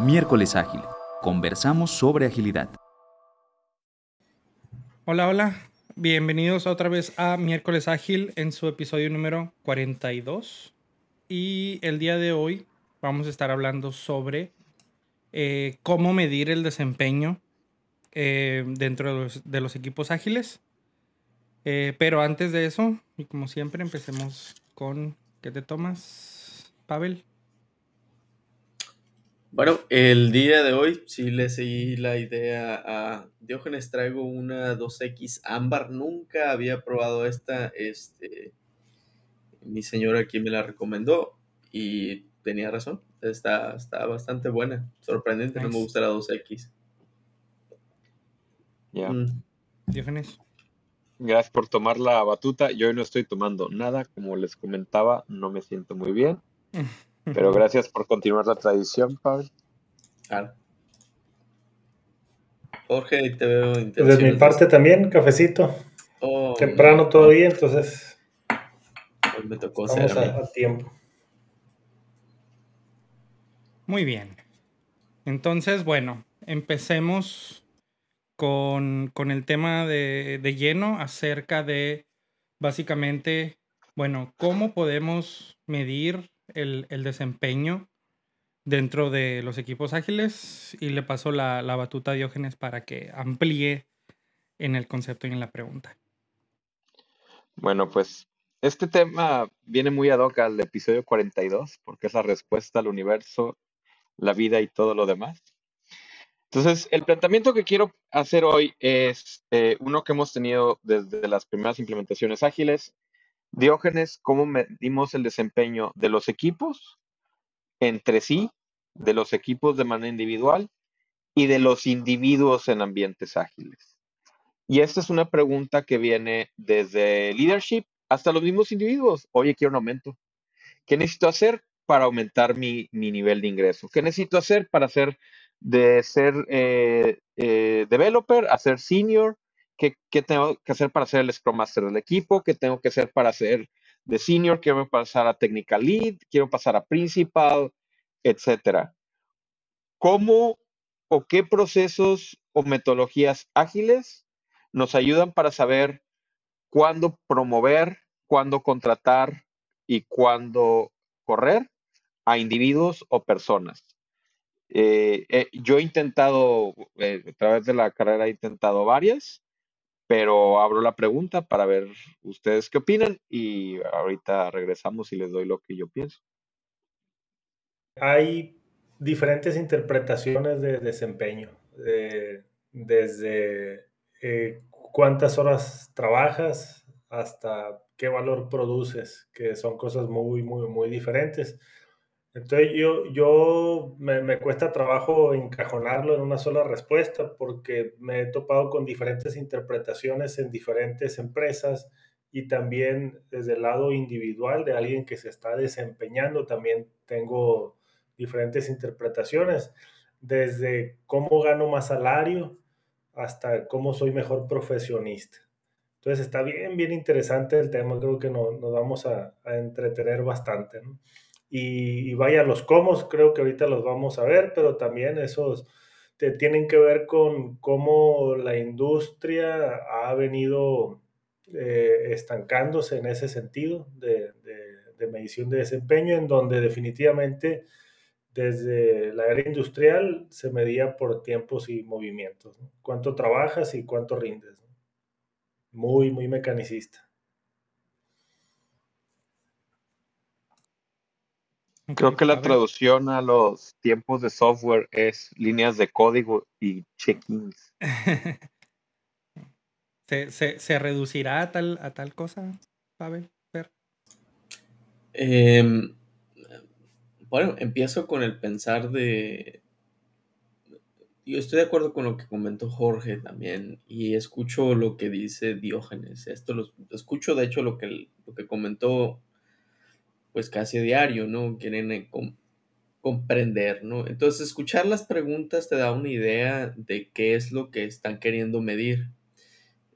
Miércoles Ágil. Conversamos sobre agilidad. Hola, hola. Bienvenidos otra vez a Miércoles Ágil en su episodio número 42. Y el día de hoy vamos a estar hablando sobre eh, cómo medir el desempeño eh, dentro de los, equipos ágiles. Eh, pero antes de eso, y como siempre, empecemos con ¿qué te tomas, Pavel? Bueno, el día de hoy sí le seguí la idea a Diógenes. Traigo una 2X ámbar. Nunca había probado esta. Este, mi señora aquí me la recomendó y tenía razón. Está, está bastante buena. Sorprendente, no me gusta la 2X. Ya. Mm. Diógenes. Gracias por tomar la batuta. Yo hoy no estoy tomando nada. Como les comentaba, no me siento muy bien. Pero gracias por continuar la tradición, Pablo. Claro. Jorge, te veo interesante. De mi parte también, cafecito. Oh, Temprano todavía, entonces. Hoy me tocó Estamos a, tiempo. Muy bien. Entonces, bueno, empecemos con, el tema de, de lleno acerca de básicamente, bueno, cómo podemos medir el, desempeño dentro de los equipos ágiles y le paso la, batuta a Diógenes para que amplíe en el concepto y en la pregunta. Bueno, pues este tema viene muy ad hoc al episodio 42 porque es la respuesta al universo, la vida y todo lo demás. Entonces, el planteamiento que quiero hacer hoy es eh, uno que hemos tenido desde las primeras implementaciones ágiles Diógenes, ¿cómo medimos el desempeño de los equipos entre sí, de los equipos de manera individual y de los individuos en ambientes ágiles? Y esta es una pregunta que viene desde leadership hasta los mismos individuos. Oye, quiero un aumento. ¿Qué necesito hacer para aumentar mi, nivel de ingreso? ¿Qué necesito hacer para hacer de ser eh, eh, developer a ser senior? ¿Qué, tengo que hacer para ser el Scrum Master del equipo? ¿Qué tengo que hacer para ser de senior? Quiero pasar a technical lead, quiero pasar a principal, etcétera. ¿Cómo o qué procesos o metodologías ágiles nos ayudan para saber cuándo promover, cuándo contratar y cuándo correr a individuos o personas? Eh, eh, yo he intentado, eh, a través de la carrera he intentado varias pero abro la pregunta para ver ustedes qué opinan y ahorita regresamos y les doy lo que yo pienso. Hay diferentes interpretaciones de desempeño, desde eh, cuántas horas trabajas hasta qué valor produces, que son cosas muy, muy, muy diferentes. Entonces yo, yo me, cuesta trabajo encajonarlo en una sola respuesta porque me he topado con diferentes interpretaciones en diferentes empresas y también desde el lado individual de alguien que se está desempeñando también tengo diferentes interpretaciones, desde cómo gano más salario hasta cómo soy mejor profesionista. Entonces está bien, bien interesante el tema, creo que nos, nos vamos a, a entretener bastante. ¿no? Y, vaya, los cómo creo que ahorita los vamos a ver, pero también esos te, tienen que ver con cómo la industria ha venido eh, estancándose en ese sentido de, medición de desempeño, en donde definitivamente desde la era industrial se medía por tiempos y movimientos. Cuánto trabajas y cuánto rindes. Muy, muy mecanicista. Creo que la traducción a los tiempos de software es líneas de código y check-ins. ¿Se, reducirá a tal, a tal cosa, Pavel? Em, bueno, empiezo con el pensar de... Yo estoy de acuerdo con lo que comentó Jorge también y escucho lo que dice Diógenes. Esto lo escucho de hecho lo que, lo que comentó pues casi diario, ¿no? Quieren eh, comprender, ¿no? Entonces, escuchar las preguntas te da una idea de qué es lo que están queriendo medir.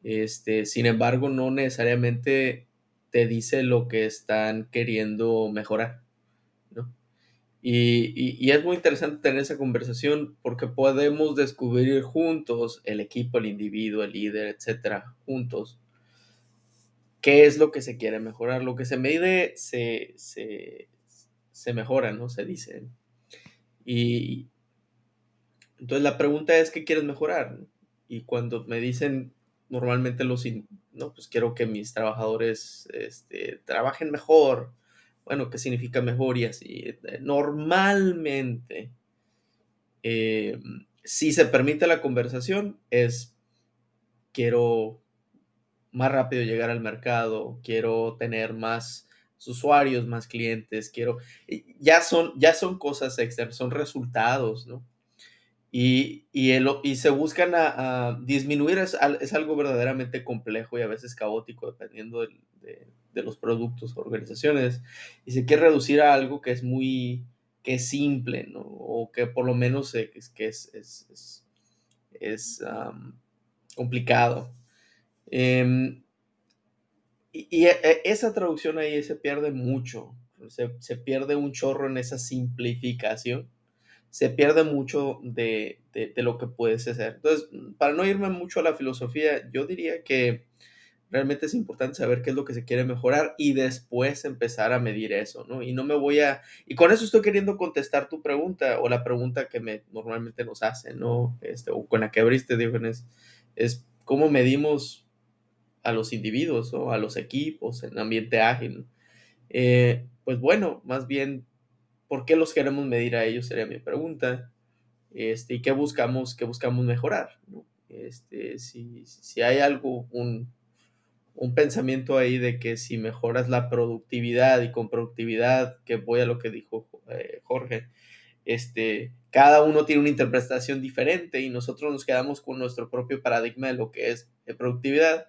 Este, sin embargo, no necesariamente te dice lo que están queriendo mejorar, ¿no? Y, es muy interesante tener esa conversación porque podemos descubrir juntos, el equipo, el individuo, el líder, etcétera, juntos, qué es lo que se quiere mejorar. Lo que se mide se, se, mejora, ¿no? Se dice. Y entonces la pregunta es, ¿qué quieres mejorar? Y cuando me dicen normalmente los, no, pues quiero que mis trabajadores este, trabajen mejor, bueno, ¿qué significa mejor y así? Eh, normalmente, eh, si se permite la conversación, es quiero más rápido llegar al mercado, quiero tener más usuarios, más clientes, quiero, ya son, ya son cosas externas, son resultados, ¿no? Y, y, y se buscan a, disminuir, es, algo verdaderamente complejo y a veces caótico dependiendo de, de, los productos o organizaciones. Y se quiere reducir a algo que es muy, que es simple, ¿no? O que por lo menos es, que es, es, es, complicado. Em, y, e, e, esa traducción ahí se pierde mucho, se, pierde un chorro en esa simplificación se pierde mucho de, lo que puedes hacer. Entonces, para no irme mucho a la filosofía, yo diría que realmente es importante saber qué es lo que se quiere mejorar y después empezar a medir eso, ¿no? Y no me voy a... Y con eso estoy queriendo contestar tu pregunta o la pregunta que me normalmente nos hacen, ¿no? Este, o con la que abriste, Diógenes, es cómo medimos a los individuos o a los equipos en ambiente ágil. Eh, pues bueno, más bien ¿Por qué los queremos medir a ellos? Sería mi pregunta. Este, ¿Y qué buscamos, qué buscamos mejorar? Este, si, si, hay algo, un, un, pensamiento ahí de que si mejoras la productividad y con productividad, que voy a lo que dijo eh, Jorge, este, cada uno tiene una interpretación diferente y nosotros nos quedamos con nuestro propio paradigma de lo que es productividad,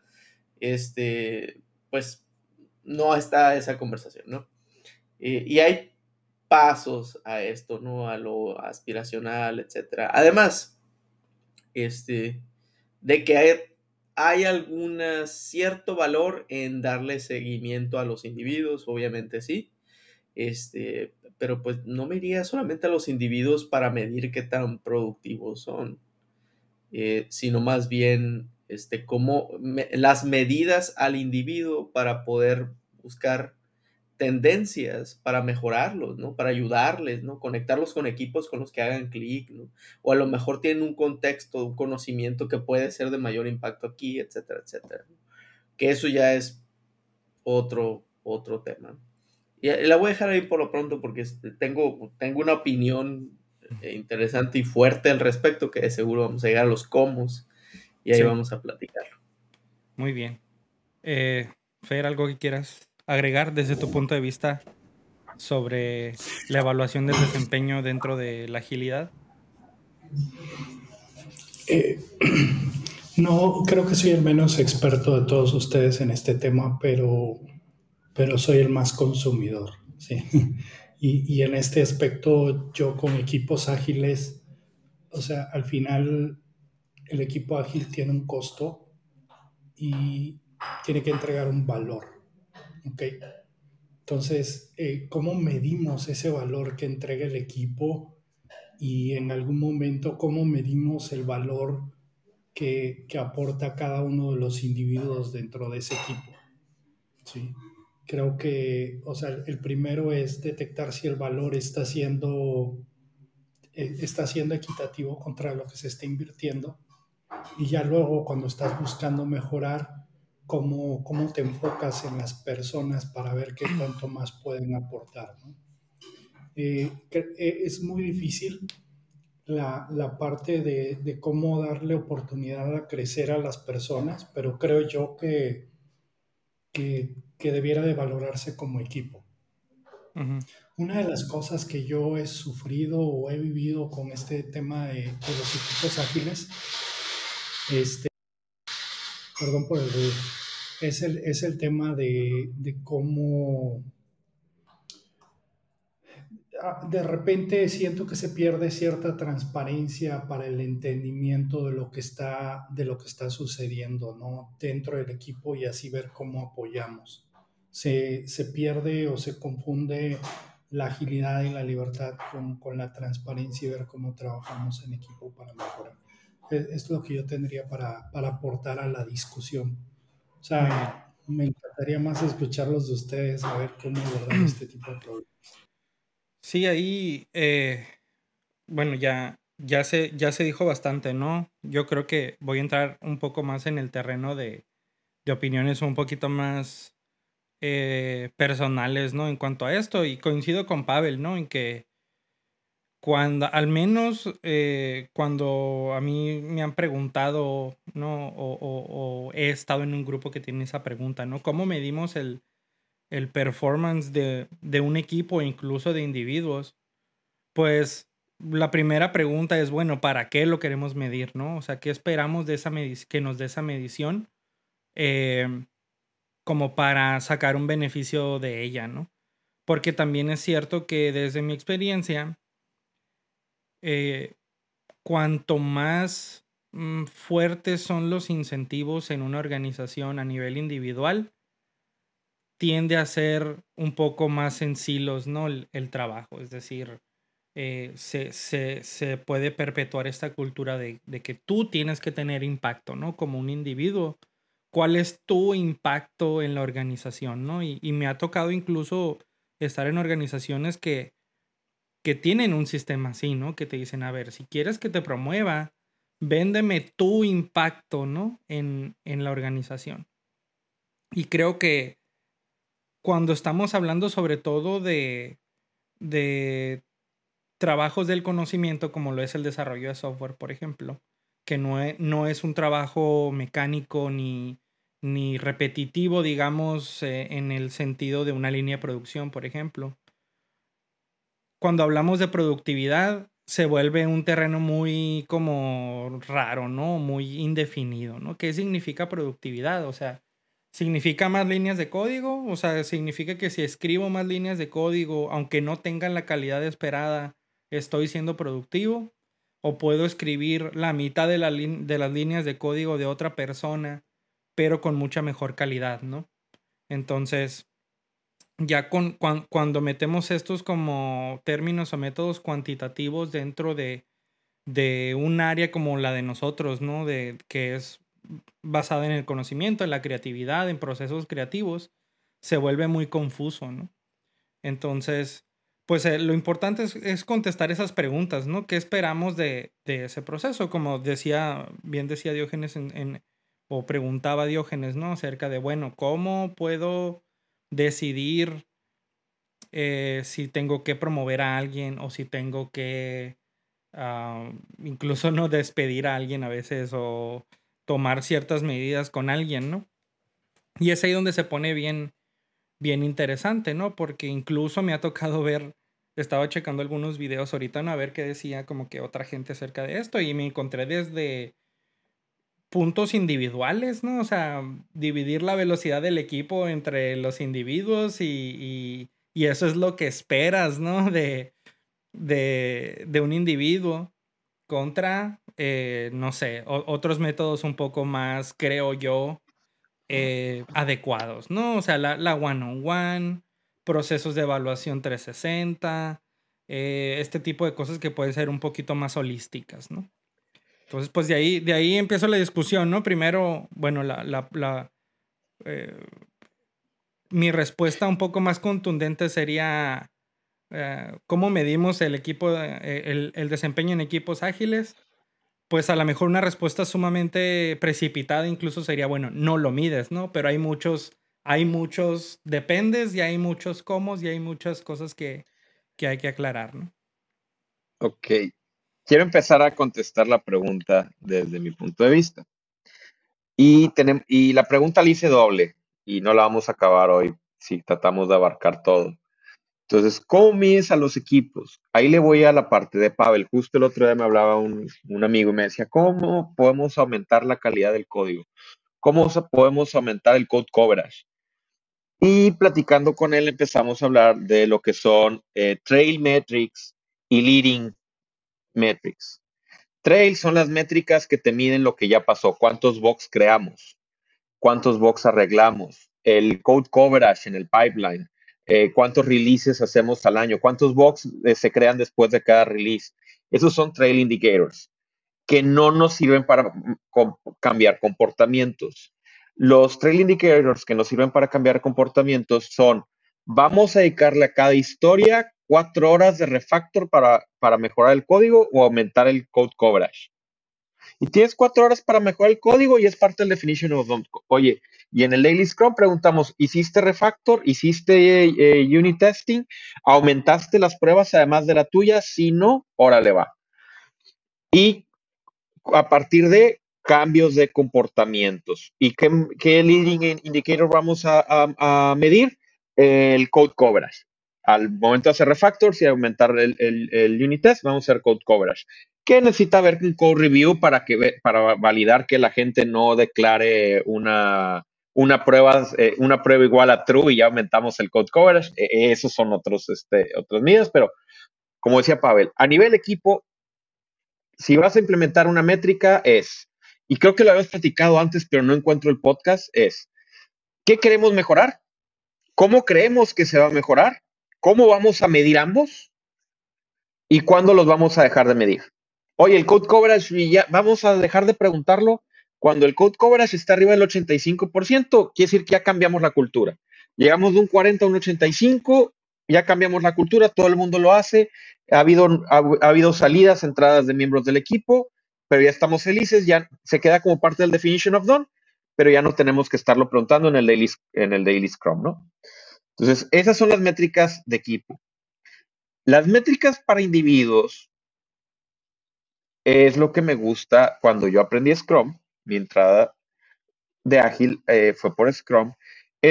este, pues no está esa conversación, ¿no? Eh, y hay pasos a esto, ¿no? A lo aspiracional, etcétera. Además, este, de que hay, hay algún cierto valor en darle seguimiento a los individuos, obviamente sí, este, pero pues no me iría solamente a los individuos para medir qué tan productivos son, eh, sino más bien, este, como las medidas al individuo para poder buscar tendencias para mejorarlos, ¿no? Para ayudarles, ¿no? Conectarlos con equipos con los que hagan clic, ¿no? O a lo mejor tienen un contexto, un conocimiento que puede ser de mayor impacto aquí, etcétera, etcétera. Que eso ya es otro, otro tema. Y la voy a dejar ahí por lo pronto porque este, tengo, tengo una opinión eh, interesante y fuerte al respecto que de seguro vamos a llegar a los comos y ahí vamos a platicarlo. Muy bien. Eh, Fer, ¿algo que quieras agregar desde tu punto de vista sobre la evaluación del desempeño dentro de la agilidad? Eh, no creo que soy el menos experto de todos ustedes en este tema, pero, pero soy el más consumidor. ¿sí? Y, y, en este aspecto, yo con equipos ágiles, o sea, al final el equipo ágil tiene un costo y tiene que entregar un valor. Ok. Entonces, eh, ¿cómo medimos ese valor que entrega el equipo? Y en algún momento, ¿cómo medimos el valor que, que aporta cada uno de los individuos dentro de ese equipo? Sí. Creo que, o sea, el primero es detectar si el valor está siendo, eh, está siendo equitativo contra lo que se está invirtiendo. Y ya luego, cuando estás buscando mejorar, cómo, cómo te enfocas en las personas para ver qué tanto más pueden aportar. Eh, eh, es muy difícil la, la parte de, de, cómo darle oportunidad a crecer a las personas, pero creo yo que, que, que debiera de valorarse como equipo. Una de las cosas que yo he sufrido o he vivido con este tema de, de los equipos ágiles, este, perdón por el ruido, es el, es el tema de, de cómo ah, de repente siento que se pierde cierta transparencia para el entendimiento de lo que está, de lo que está sucediendo ¿no? dentro del equipo y así ver cómo apoyamos. Se, se pierde o se confunde la agilidad y la libertad con, con, la transparencia y ver cómo trabajamos en equipo para mejorar. Es, es lo que yo tendría para, para, aportar a la discusión. O sea, me encantaría más escucharlos de ustedes, a ver cómo abordar este tipo de problemas. Sí, ahí, eh, bueno, ya, ya, se, ya se dijo bastante, ¿no? Yo creo que voy a entrar un poco más en el terreno de, de opiniones un poquito más eh, personales, ¿no? En cuanto a esto, y coincido con Pavel, ¿no? En que cuando, al menos eh, cuando a mí me han preguntado, ¿no? O, o, he estado en un grupo que tiene esa pregunta, ¿no? ¿Cómo medimos el, el performance de, de un equipo, incluso de individuos? Pues la primera pregunta es, bueno, ¿para qué lo queremos medir, no? O sea, ¿qué esperamos de esa que nos dé esa medición? Eh, como para sacar un beneficio de ella, ¿no? Porque también es cierto que desde mi experiencia, eh, cuanto más mm, fuertes son los incentivos en una organización a nivel individual, tiende a ser un poco más sencillos, ¿no? El, trabajo, es decir, eh, se, se, se, puede perpetuar esta cultura de, de, que tú tienes que tener impacto, ¿no? Como un individuo cuál es tu impacto en la organización, ¿no? Y, me ha tocado incluso estar en organizaciones que, que tienen un sistema así, ¿no? Que te dicen, a ver, si quieres que te promueva, véndeme tu impacto, ¿no? En, en la organización. Y creo que cuando estamos hablando sobre todo de, de trabajos del conocimiento, como lo es el desarrollo de software, por ejemplo, que no es, no es un trabajo mecánico ni, ni repetitivo, digamos, eh, en el sentido de una línea de producción, por ejemplo. Cuando hablamos de productividad, se vuelve un terreno muy como raro, ¿no? Muy indefinido, ¿no? ¿Qué significa productividad? O sea, ¿significa más líneas de código? O sea, ¿significa que si escribo más líneas de código, aunque no tengan la calidad esperada, estoy siendo productivo? ¿O puedo escribir la mitad de, de las líneas de código de otra persona pero con mucha mejor calidad, ¿no? Entonces, ya con, cuando metemos estos como términos o métodos cuantitativos dentro de, de un área como la de nosotros, ¿no? De, que es basada en el conocimiento, en la creatividad, en procesos creativos, se vuelve muy confuso, ¿no? Entonces, pues eh, lo importante es, contestar esas preguntas, ¿no? ¿Qué esperamos de, de, ese proceso? Como decía, bien decía Diógenes en, o preguntaba Diógenes, ¿no? Acerca de, bueno, ¿cómo puedo decidir eh, si tengo que promover a alguien o si tengo que ah, incluso no despedir a alguien a veces o tomar ciertas medidas con alguien, ¿no? Y es ahí donde se pone bien, bien interesante, ¿no? Porque incluso me ha tocado ver, estaba checando algunos videos ahorita, ¿no? A ver qué decía como que otra gente acerca de esto y me encontré desde puntos individuales, ¿no? O sea, dividir la velocidad del equipo entre los individuos y, eso es lo que esperas, ¿no? De, de, un individuo contra, eh, no sé, otros métodos un poco más, creo yo, eh, adecuados, ¿no? O sea, la, la one-on-one, procesos de evaluación 360, eh, este tipo de cosas que pueden ser un poquito más holísticas, ¿no? Entonces, pues de ahí, de ahí empiezo la discusión, ¿no? Primero, bueno, la, la, la eh, mi respuesta un poco más contundente sería eh, cómo medimos el equipo, eh, el, el, desempeño en equipos ágiles. Pues a lo mejor una respuesta sumamente precipitada incluso sería, bueno, no lo mides, ¿no? Pero hay muchos, hay muchos dependes y hay muchos cómo y hay muchas cosas que, que hay que aclarar, ¿no? Ok, quiero empezar a contestar la pregunta desde mi punto de vista. Y, y la pregunta la hice doble y no la vamos a acabar hoy si tratamos de abarcar todo. Entonces, ¿cómo mides a los equipos? Ahí le voy a la parte de Pavel. Justo el otro día me hablaba un, un amigo y me decía, ¿cómo podemos aumentar la calidad del código? ¿Cómo podemos aumentar el code coverage? Y platicando con él empezamos a hablar de lo que son eh, trail metrics y leading metrics. Trail son las métricas que te miden lo que ya pasó, cuántos bugs creamos, cuántos bugs arreglamos, el code coverage en el pipeline, eh, cuántos releases hacemos al año, cuántos bugs eh, se crean después de cada release. Esos son trail indicators que no nos sirven para mm, cambiar comportamientos. Los trail indicators que nos sirven para cambiar comportamientos son, vamos a dedicarle a cada historia cuatro horas de refactor para, para mejorar el código o aumentar el code coverage. Y tienes cuatro horas para mejorar el código y es parte del definition of Oye, y en el Daily Scrum preguntamos, ¿hiciste refactor? ¿Hiciste eh, unit testing? ¿Aumentaste las pruebas además de la tuya? Si no, órale va. Y a partir de cambios de comportamientos. ¿Y qué, qué leading indicator vamos a, medir? El code coverage. Al momento de hacer refactors y aumentar el, el, unit test, vamos a hacer code coverage. ¿Qué necesita ver un code review para, que, para validar que la gente no declare una, una, prueba, eh, una prueba igual a true y ya aumentamos el code coverage? E, esos son otros, este, otros medidas, pero como decía Pavel, a nivel equipo, si vas a implementar una métrica es, y creo que lo habías platicado antes, pero no encuentro el podcast, es, ¿qué queremos mejorar? ¿Cómo creemos que se va a mejorar? ¿Cómo vamos a medir ambos? ¿Y cuándo los vamos a dejar de medir? Oye, el code coverage, vamos a dejar de preguntarlo cuando el code coverage está arriba del 85%, quiere decir que ya cambiamos la cultura. Llegamos de un 40 a un 85, ya cambiamos la cultura, todo el mundo lo hace, ha habido, ha, habido salidas, entradas de miembros del equipo, pero ya estamos felices, ya se queda como parte del definition of done, pero ya no tenemos que estarlo preguntando en el daily, en el daily Scrum, ¿no? Entonces, esas son las métricas de equipo. Las métricas para individuos es lo que me gusta cuando yo aprendí Scrum, mi entrada de ágil eh, fue por Scrum.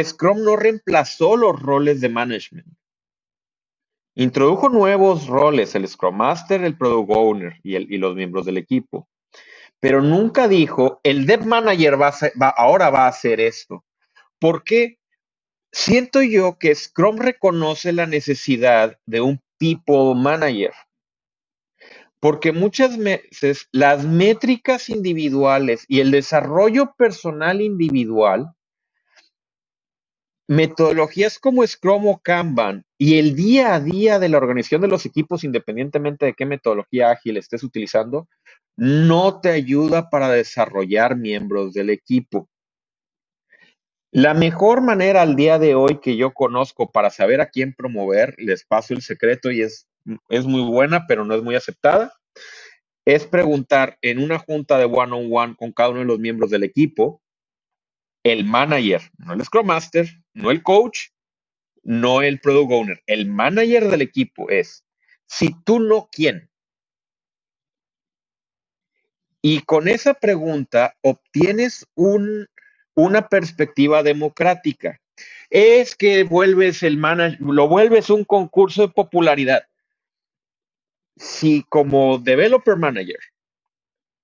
Scrum no reemplazó los roles de management. Introdujo nuevos roles, el Scrum Master, el Product Owner y, los miembros del equipo. Pero nunca dijo, el Dev Manager ahora va a hacer esto. ¿Por qué? Siento yo que Scrum reconoce la necesidad de un People Manager. Porque muchas veces las métricas individuales y el desarrollo personal individual metodologías como Scrum o Kanban y el día a día de la organización de los equipos, independientemente de qué metodología ágil estés utilizando, no te ayuda para desarrollar miembros del equipo. La mejor manera al día de hoy que yo conozco para saber a quién promover, les paso el secreto y es, es muy buena, pero no es muy aceptada, es preguntar en una junta de one-on-one -on -one con cada uno de los miembros del equipo, el manager, no el Scrum Master, no el coach, no el product owner, el manager del equipo es, si tú no, ¿quién? Y con esa pregunta obtienes un, una perspectiva democrática. Es que vuelves el manager, lo vuelves un concurso de popularidad. Si como developer manager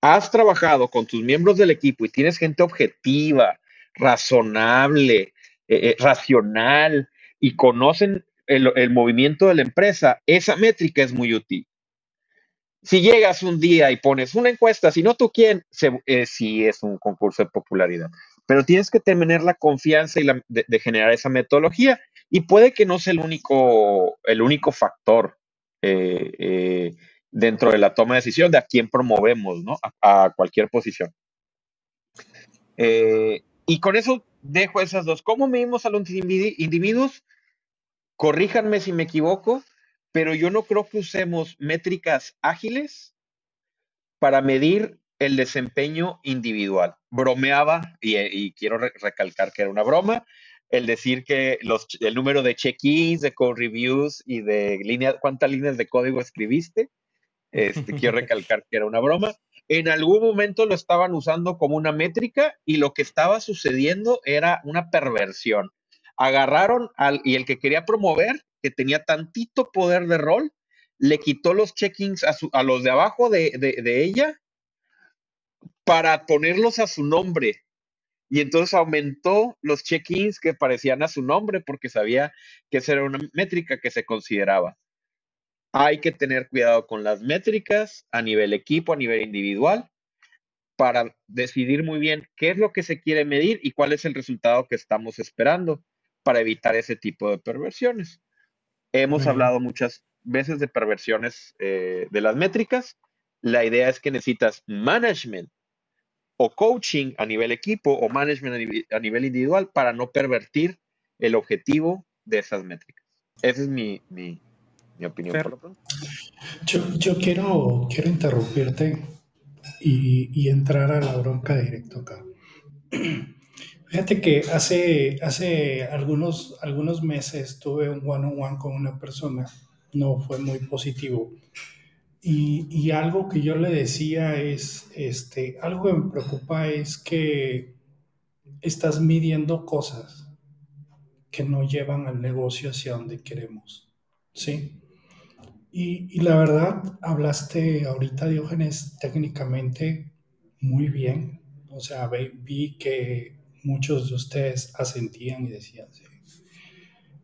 has trabajado con tus miembros del equipo y tienes gente objetiva, razonable, eh, eh, racional y conocen el, movimiento de la empresa, esa métrica es muy útil. Si llegas un día y pones una encuesta, si no tú quién, eh, si es un concurso de popularidad. Pero tienes que tener la confianza y de, generar esa metodología y puede que no sea el único, el único factor dentro de la toma de decisión de a quién promovemos, ¿no? A, cualquier posición. y con eso dejo esas dos. ¿Cómo medimos a los individuos? Corríjanme si me equivoco, pero yo no creo que usemos métricas ágiles para medir el desempeño individual. Bromeaba, y, quiero recalcar que era una broma, el decir que los, el número de check-ins, de code reviews y de línea, cuántas líneas de código escribiste. Este, quiero recalcar que era una broma en algún momento lo estaban usando como una métrica y lo que estaba sucediendo era una perversión. Agarraron al, y el que quería promover, que tenía tantito poder de rol, le quitó los check-ins a, los de abajo de, de ella para ponerlos a su nombre. Y entonces aumentó los check-ins que parecían a su nombre porque sabía que esa era una métrica que se consideraba. Hay que tener cuidado con las métricas a nivel equipo, a nivel individual, para decidir muy bien qué es lo que se quiere medir y cuál es el resultado que estamos esperando. para evitar ese tipo de perversiones. Hemos hablado muchas veces de perversiones eh, de las métricas. La idea es que necesitas management o coaching a nivel equipo o management a nivel, individual para no pervertir el objetivo de esas métricas. Esa es mi, mi, opinión. Yo, quiero, quiero interrumpirte y, y entrar a la bronca directo acá. Fíjate que hace, hace algunos, algunos meses tuve un one-on-one con una persona, no fue muy positivo. Y, algo que yo le decía es, este, algo que me preocupa es que estás midiendo cosas que no llevan al negocio hacia donde queremos, ¿sí? Y, y la verdad, hablaste ahorita, Diógenes, técnicamente muy bien. O sea, vi que muchos de ustedes asentían y decían, sí.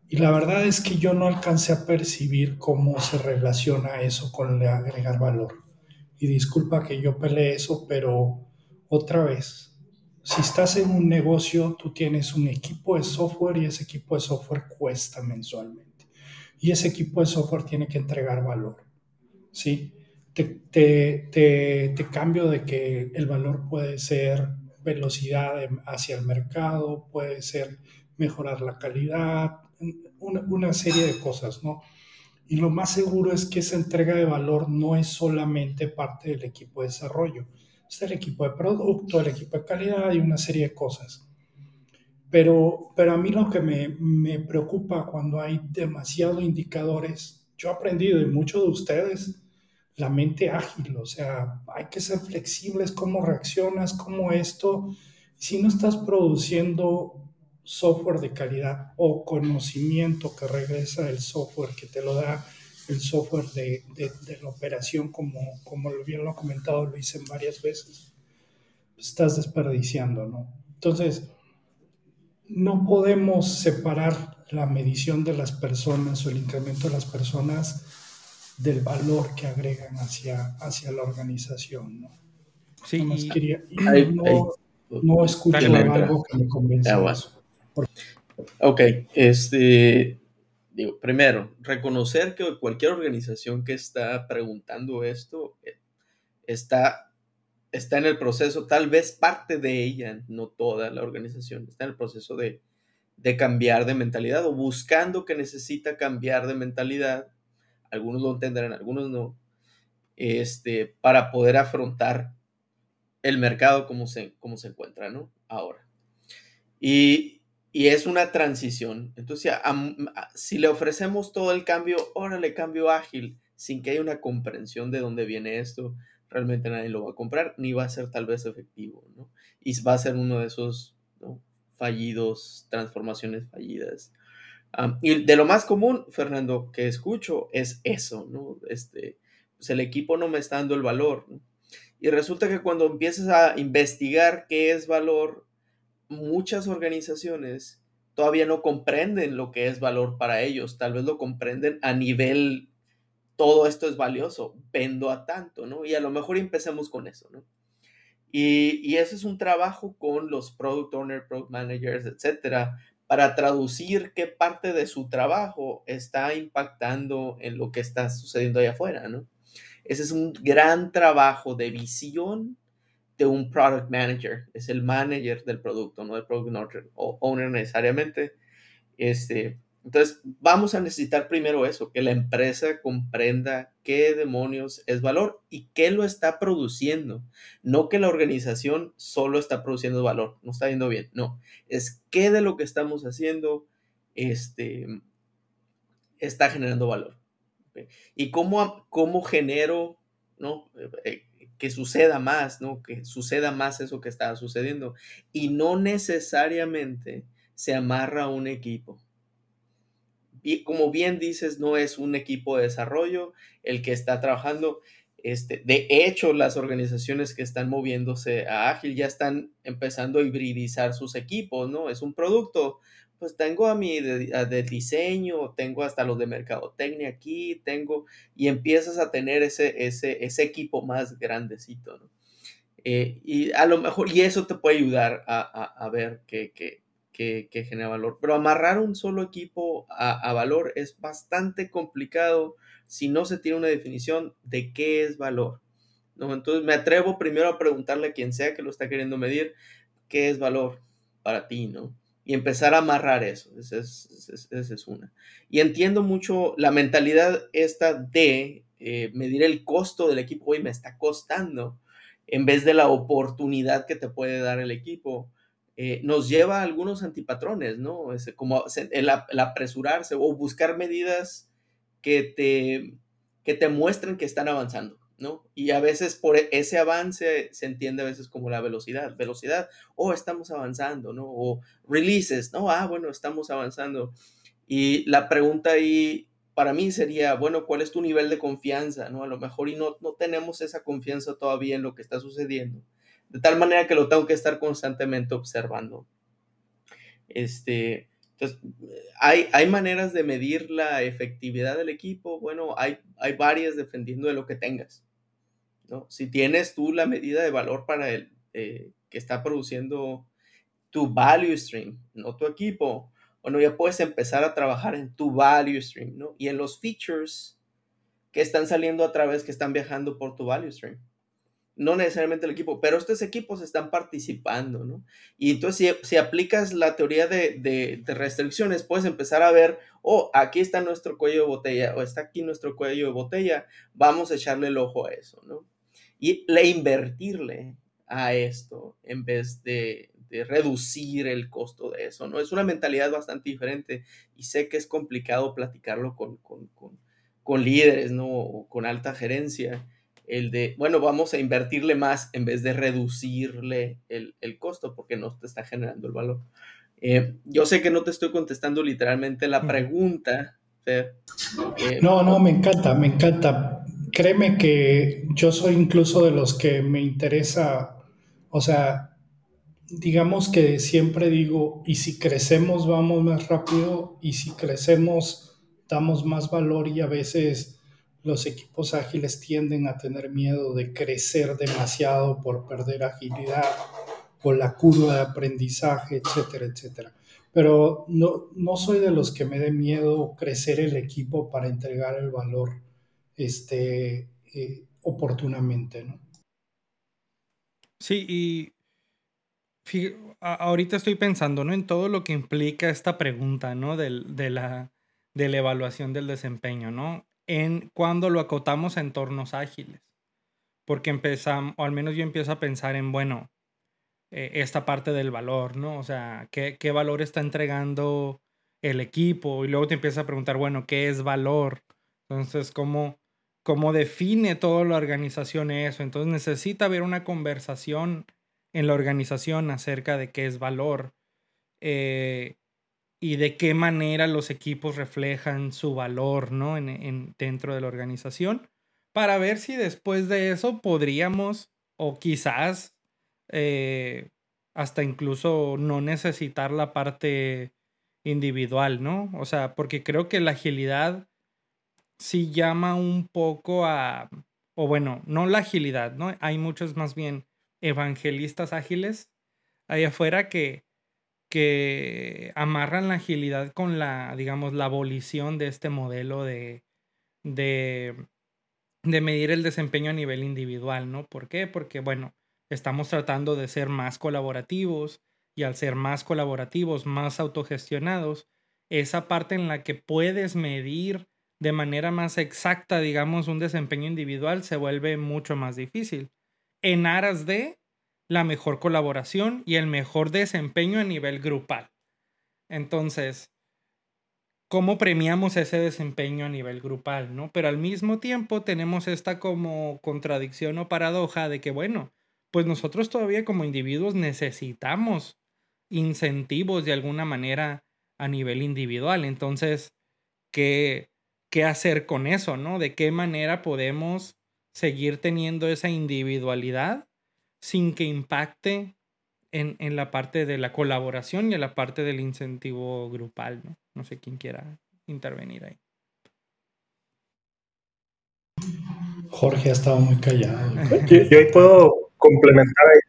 Y la verdad es que yo no alcancé a percibir cómo se relaciona eso con el agregar valor. Y disculpa que yo peleé eso, pero otra vez, si estás en un negocio, tú tienes un equipo de software y ese equipo de software cuesta mensualmente. Y ese equipo de software tiene que entregar valor. ¿Sí? Te, te, te cambio de que el valor puede ser velocidad hacia el mercado, puede ser mejorar la calidad, una, serie de cosas, ¿no? Y lo más seguro es que esa entrega de valor no es solamente parte del equipo de desarrollo, es el equipo de producto, el equipo de calidad y una serie de cosas. Pero, pero a mí lo que me, me preocupa cuando hay demasiados indicadores, yo he aprendido de muchos de ustedes, la mente ágil, o sea, hay que ser flexibles, cómo reaccionas, cómo esto. Si no estás produciendo software de calidad o conocimiento que regresa del software, que te lo da el software de, la operación, como, como bien lo he comentado, lo hice varias veces, estás desperdiciando, ¿no? Entonces, no podemos separar la medición de las personas o el incremento de las personas del valor que agregan hacia, hacia la organización. ¿no? Sí, no, no, escucho algo que me convence. Ok, este, digo, primero, reconocer que cualquier organización que está preguntando esto eh, está, está en el proceso, tal vez parte de ella, no toda la organización, está en el proceso de, de cambiar de mentalidad o buscando que necesita cambiar de mentalidad algunos lo entenderán, algunos no, este, para poder afrontar el mercado como se, como se encuentra, ¿no? Ahora. Y, es una transición. Entonces, si le ofrecemos todo el cambio, órale, cambio ágil, sin que haya una comprensión de dónde viene esto, realmente nadie lo va a comprar, ni va a ser tal vez efectivo, ¿no? Y va a ser uno de esos fallidos, transformaciones fallidas y de lo más común, Fernando, que escucho es eso, ¿no? Este, pues el equipo no me está dando el valor. Y resulta que cuando empiezas a investigar qué es valor, muchas organizaciones todavía no comprenden lo que es valor para ellos. Tal vez lo comprenden a nivel, todo esto es valioso, vendo a tanto, ¿no? Y a lo mejor empecemos con eso, ¿no? Y, y eso es un trabajo con los product owners, product managers, etcétera, para traducir qué parte de su trabajo está impactando en lo que está sucediendo allá afuera, ¿no? Ese es un gran trabajo de visión de un product manager, es el manager del producto, no el product owner necesariamente. Este, entonces, vamos a necesitar primero eso, que la empresa comprenda qué demonios es valor y qué lo está produciendo. No que la organización solo está produciendo valor, no está yendo bien, no. Es qué de lo que estamos haciendo este, está generando valor. Y cómo, cómo genero ¿no? Eh, que suceda más, ¿no? que suceda más eso que está sucediendo. Y no necesariamente se amarra a un equipo como bien dices, no es un equipo de desarrollo el que está trabajando. Este, de hecho, las organizaciones que están moviéndose a ágil ya están empezando a hibridizar sus equipos, ¿no? Es un producto, pues tengo a mi de, diseño, tengo hasta los de mercadotecnia aquí, tengo, y empiezas a tener ese, ese, ese equipo más grandecito, ¿no? Eh, y a lo mejor, y eso te puede ayudar a, a, ver que, que, que, genera valor. Pero amarrar un solo equipo a, valor es bastante complicado si no se tiene una definición de qué es valor. ¿no? Entonces me atrevo primero a preguntarle a quien sea que lo está queriendo medir, ¿qué es valor para ti? ¿no? Y empezar a amarrar eso. Esa es, una. Y entiendo mucho la mentalidad esta de eh, medir el costo del equipo. Hoy me está costando en vez de la oportunidad que te puede dar el equipo. Eh, nos lleva a algunos antipatrones, ¿no? Es como el, apresurarse o buscar medidas que te, que te muestren que están avanzando, ¿no? Y a veces por e, ese avance se entiende a veces como la velocidad, velocidad, oh, estamos avanzando, ¿no? O releases, ¿no? Ah, bueno, estamos avanzando. Y la pregunta ahí para mí sería, bueno, ¿cuál es tu nivel de confianza? ¿no? A lo mejor y no, no tenemos esa confianza todavía en lo que está sucediendo de tal manera que lo tengo que estar constantemente observando. Este, entonces, hay, hay maneras de medir la efectividad del equipo. Bueno, hay, hay varias dependiendo de lo que tengas. ¿No? Si tienes tú la medida de valor para el eh, que está produciendo tu value stream, no tu equipo, bueno, ya puedes empezar a trabajar en tu value stream, ¿no? Y en los features que están saliendo a través, que están viajando por tu value stream no necesariamente el equipo, pero estos equipos están participando, ¿no? Y entonces si, aplicas la teoría de, restricciones, puedes empezar a ver, oh, aquí está nuestro cuello de botella, o está aquí nuestro cuello de botella, vamos a echarle el ojo a eso, ¿no? Y le invertirle a esto en vez de, reducir el costo de eso, ¿no? Es una mentalidad bastante diferente y sé que es complicado platicarlo con, con, con líderes, ¿no? O con alta gerencia el de, bueno, vamos a invertirle más en vez de reducirle el, costo porque no te está generando el valor. Eh, yo sé que no te estoy contestando literalmente la pregunta. Eh, no, no, me encanta, me encanta. Créeme que yo soy incluso de los que me interesa, o sea, digamos que siempre digo, y si crecemos vamos más rápido, y si crecemos damos más valor y a veces los equipos ágiles tienden a tener miedo de crecer demasiado por perder agilidad o la curva de aprendizaje, etcétera, etcétera. Pero no, no soy de los que me dé miedo crecer el equipo para entregar el valor este, oportunamente, ¿no? Sí, y ahorita estoy pensando, ¿no? En todo lo que implica esta pregunta, ¿no? de, la, de la evaluación del desempeño, ¿no? en cuando lo acotamos a entornos ágiles. Porque empezamos, o al menos yo empiezo a pensar en, bueno, eh, esta parte del valor, ¿no? O sea, ¿qué, ¿qué, valor está entregando el equipo? Y luego te empiezas a preguntar, bueno, ¿qué es valor? Entonces, ¿cómo, cómo define toda la organización eso? Entonces necesita haber una conversación en la organización acerca de qué es valor. Eh, y de qué manera los equipos reflejan su valor ¿no? en, dentro de la organización para ver si después de eso podríamos o quizás eh, hasta incluso no necesitar la parte individual, ¿no? O sea, porque creo que la agilidad sí llama un poco a, o bueno, no la agilidad, ¿no? Hay muchos más bien evangelistas ágiles ahí afuera que que amarran la agilidad con la, digamos, la abolición de este modelo de, de, de medir el desempeño a nivel individual, ¿no? ¿Por qué? Porque, bueno, estamos tratando de ser más colaborativos y al ser más colaborativos, más autogestionados, esa parte en la que puedes medir de manera más exacta, digamos, un desempeño individual se vuelve mucho más difícil. En aras de la mejor colaboración y el mejor desempeño a nivel grupal. Entonces, ¿cómo premiamos ese desempeño a nivel grupal? ¿no? Pero al mismo tiempo tenemos esta como contradicción o paradoja de que, bueno, pues nosotros todavía como individuos necesitamos incentivos de alguna manera a nivel individual. Entonces, ¿qué, qué hacer con eso? ¿no? ¿De qué manera podemos seguir teniendo esa individualidad sin que impacte en, la parte de la colaboración y en la parte del incentivo grupal, ¿no? No sé quién quiera intervenir ahí. Jorge ha estado muy callado. Yo, ahí puedo complementar ahí.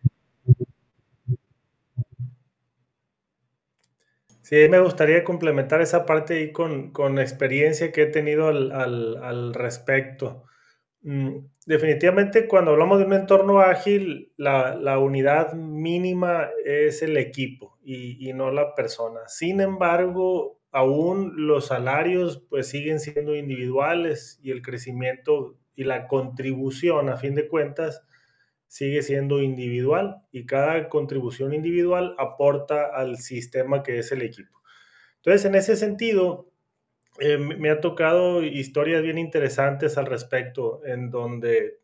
Sí, me gustaría complementar esa parte ahí con, con experiencia que he tenido al, al, al respecto. Mm, definitivamente, cuando hablamos de un entorno ágil, la, la unidad mínima es el equipo y, y, no la persona. Sin embargo, aún los salarios pues siguen siendo individuales y el crecimiento y la contribución, a fin de cuentas, sigue siendo individual y cada contribución individual aporta al sistema que es el equipo. Entonces, en ese sentido, eh, me ha tocado historias bien interesantes al respecto, en donde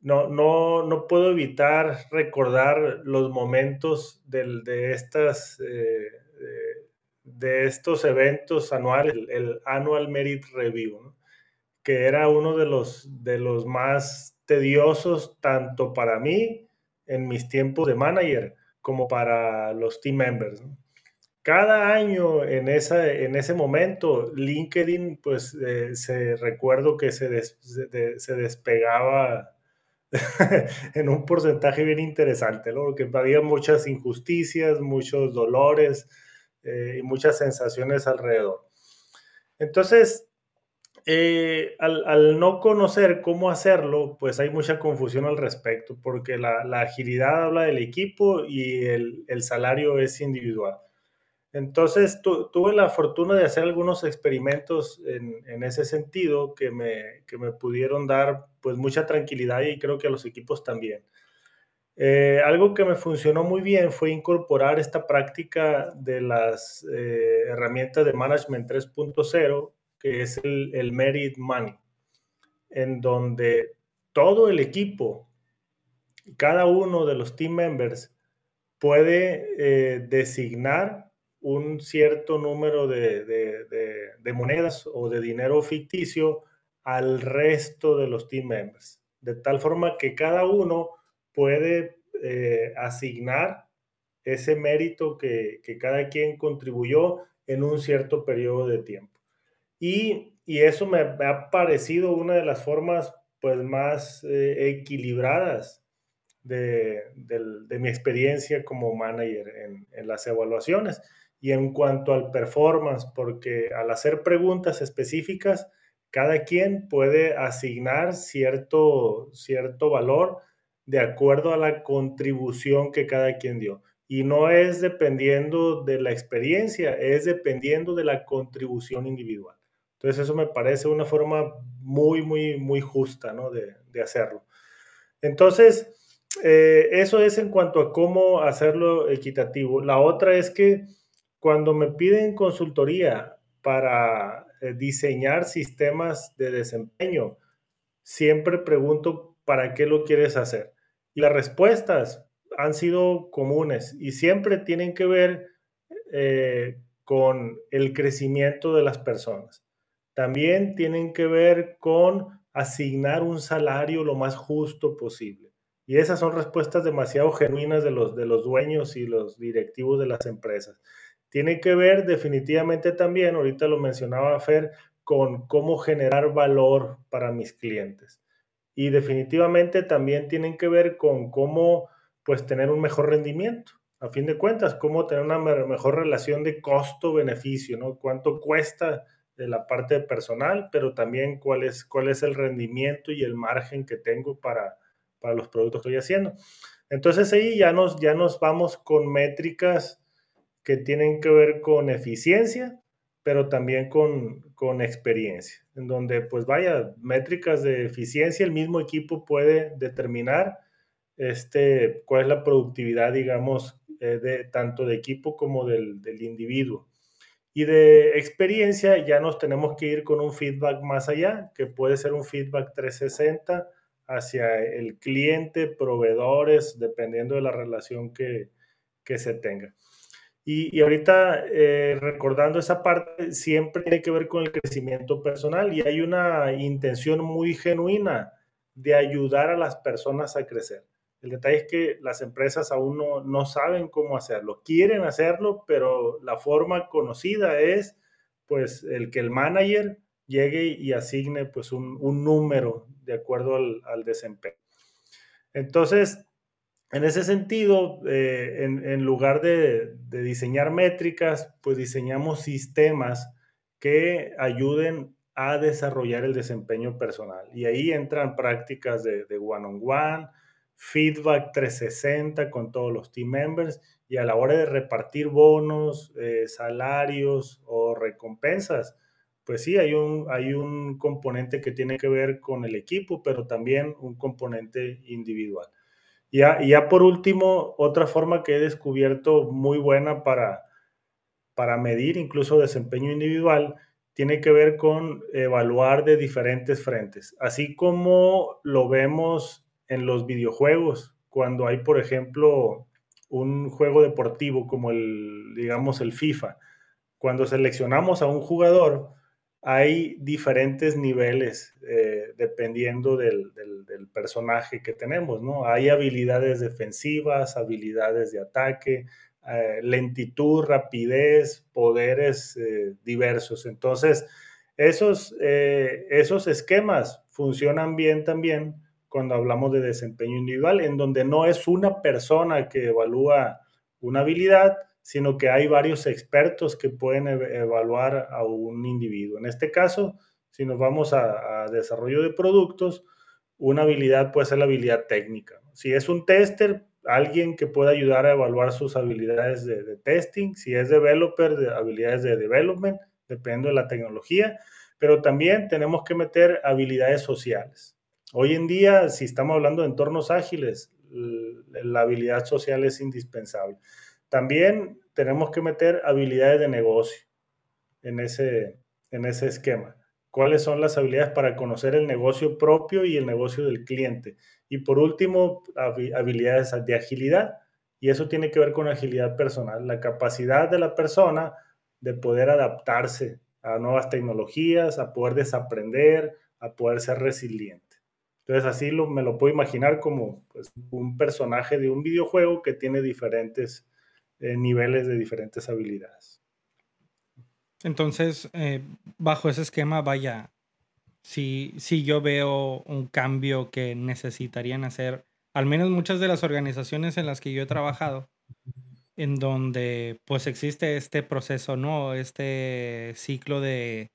no, no, no puedo evitar recordar los momentos del, de, estas, eh, de estos eventos anuales, el, el Annual Merit Review, ¿no? que era uno de los, de los más tediosos tanto para mí en mis tiempos de manager como para los team members. cada año en, esa, en ese momento, LinkedIn, pues eh, se recuerdo que se, des, de, se despegaba en un porcentaje bien interesante, ¿no? Porque había muchas injusticias, muchos dolores eh, y muchas sensaciones alrededor. Entonces, eh, al, al, no conocer cómo hacerlo, pues hay mucha confusión al respecto, porque la, la agilidad habla del equipo y el, el salario es individual. Entonces tu, tuve la fortuna de hacer algunos experimentos en, en ese sentido que me, que me, pudieron dar pues mucha tranquilidad y creo que a los equipos también. Eh, algo que me funcionó muy bien fue incorporar esta práctica de las eh, herramientas de Management 3.0, es el, Merit Money, en donde todo el equipo, cada uno de los team members puede eh, designar un cierto número de, de, de, de, monedas o de dinero ficticio al resto de los team members, de tal forma que cada uno puede eh, asignar ese mérito que, que, cada quien contribuyó en un cierto periodo de tiempo. Y, y eso me, ha parecido una de las formas pues, más eh, equilibradas de, de, mi experiencia como manager en, en las evaluaciones y en cuanto al performance, porque al hacer preguntas específicas, cada quien puede asignar cierto, cierto valor de acuerdo a la contribución que cada quien dio. Y no es dependiendo de la experiencia, es dependiendo de la contribución individual. Entonces eso me parece una forma muy, muy, muy justa ¿no? de, de hacerlo. Entonces, eh, eso es en cuanto a cómo hacerlo equitativo. La otra es que cuando me piden consultoría para eh, diseñar sistemas de desempeño, siempre pregunto, ¿para qué lo quieres hacer? Y las respuestas han sido comunes y siempre tienen que ver eh, con el crecimiento de las personas. También tienen que ver con asignar un salario lo más justo posible. Y esas son respuestas demasiado genuinas de los, de los dueños y los directivos de las empresas tiene que ver definitivamente también, ahorita lo mencionaba Fer, con cómo generar valor para mis clientes. Y definitivamente también tienen que ver con cómo pues tener un mejor rendimiento. A fin de cuentas, cómo tener una mejor relación de costo-beneficio, ¿no? Cuánto cuesta de la parte personal, pero también cuál es, cuál es el rendimiento y el margen que tengo para, para los productos que estoy haciendo. Entonces ahí ya nos, ya nos vamos con métricas que tienen que ver con eficiencia, pero también con, con experiencia, en donde pues vaya, métricas de eficiencia, el mismo equipo puede determinar este, cuál es la productividad, digamos, eh, de, tanto de equipo como del, del individuo. Y de experiencia ya nos tenemos que ir con un feedback más allá, que puede ser un feedback 360 hacia el cliente, proveedores, dependiendo de la relación que, que se tenga. Y, y ahorita eh, recordando esa parte, siempre tiene que ver con el crecimiento personal y hay una intención muy genuina de ayudar a las personas a crecer. El detalle es que las empresas aún no, no saben cómo hacerlo. Quieren hacerlo, pero la forma conocida es pues el que el manager llegue y asigne pues un, un número de acuerdo al, al desempeño. Entonces, en ese sentido, eh, en, lugar de, diseñar métricas, pues diseñamos sistemas que ayuden a desarrollar el desempeño personal. Y ahí entran prácticas de one-on-one, feedback 360 con todos los team members y a la hora de repartir bonos, eh, salarios o recompensas, pues sí, hay un, hay un componente que tiene que ver con el equipo, pero también un componente individual. Y ya, ya por último, otra forma que he descubierto muy buena para, para medir incluso desempeño individual tiene que ver con evaluar de diferentes frentes, así como lo vemos en los videojuegos, cuando hay, por ejemplo, un juego deportivo como el, digamos, el FIFA. Cuando seleccionamos a un jugador, hay diferentes niveles eh, dependiendo del, personaje que tenemos, ¿no? Hay habilidades defensivas, habilidades de ataque, eh, lentitud, rapidez, poderes eh, diversos. Entonces, esos, esos esquemas funcionan bien también cuando hablamos de desempeño individual, en donde no es una persona que evalúa una habilidad, sino que hay varios expertos que pueden evaluar a un individuo. En este caso, si nos vamos a, desarrollo de productos, una habilidad puede ser la habilidad técnica. Si es un tester, alguien que pueda ayudar a evaluar sus habilidades de, de testing. Si es developer, de habilidades de development, dependiendo de la tecnología. Pero también tenemos que meter habilidades sociales Hoy en día, si estamos hablando de entornos ágiles, la habilidad social es indispensable. También tenemos que meter habilidades de negocio en ese, en ese esquema. ¿Cuáles son las habilidades para conocer el negocio propio y el negocio del cliente? Y por último, habilidades de agilidad. Y eso tiene que ver con agilidad personal, la capacidad de la persona de poder adaptarse a nuevas tecnologías, a poder desaprender, a poder ser resiliente. Entonces así lo, me lo puedo imaginar como pues, un personaje de un videojuego que tiene diferentes eh, niveles de diferentes habilidades. Entonces, eh, bajo ese esquema, vaya, si, si yo veo un cambio que necesitarían hacer, al menos muchas de las organizaciones en las que yo he trabajado, en donde pues existe este proceso, ¿no? Este ciclo de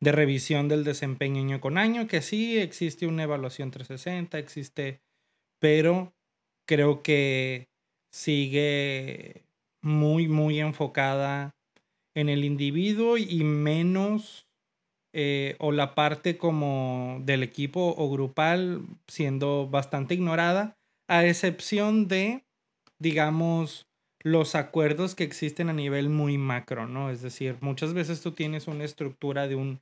de revisión del desempeño año con año, que sí existe una evaluación 360, existe, pero creo que sigue muy, muy enfocada en el individuo y menos eh, o la parte como del equipo o grupal siendo bastante ignorada, a excepción de, digamos, los acuerdos que existen a nivel muy macro, ¿no? Es decir, muchas veces tú tienes una estructura de un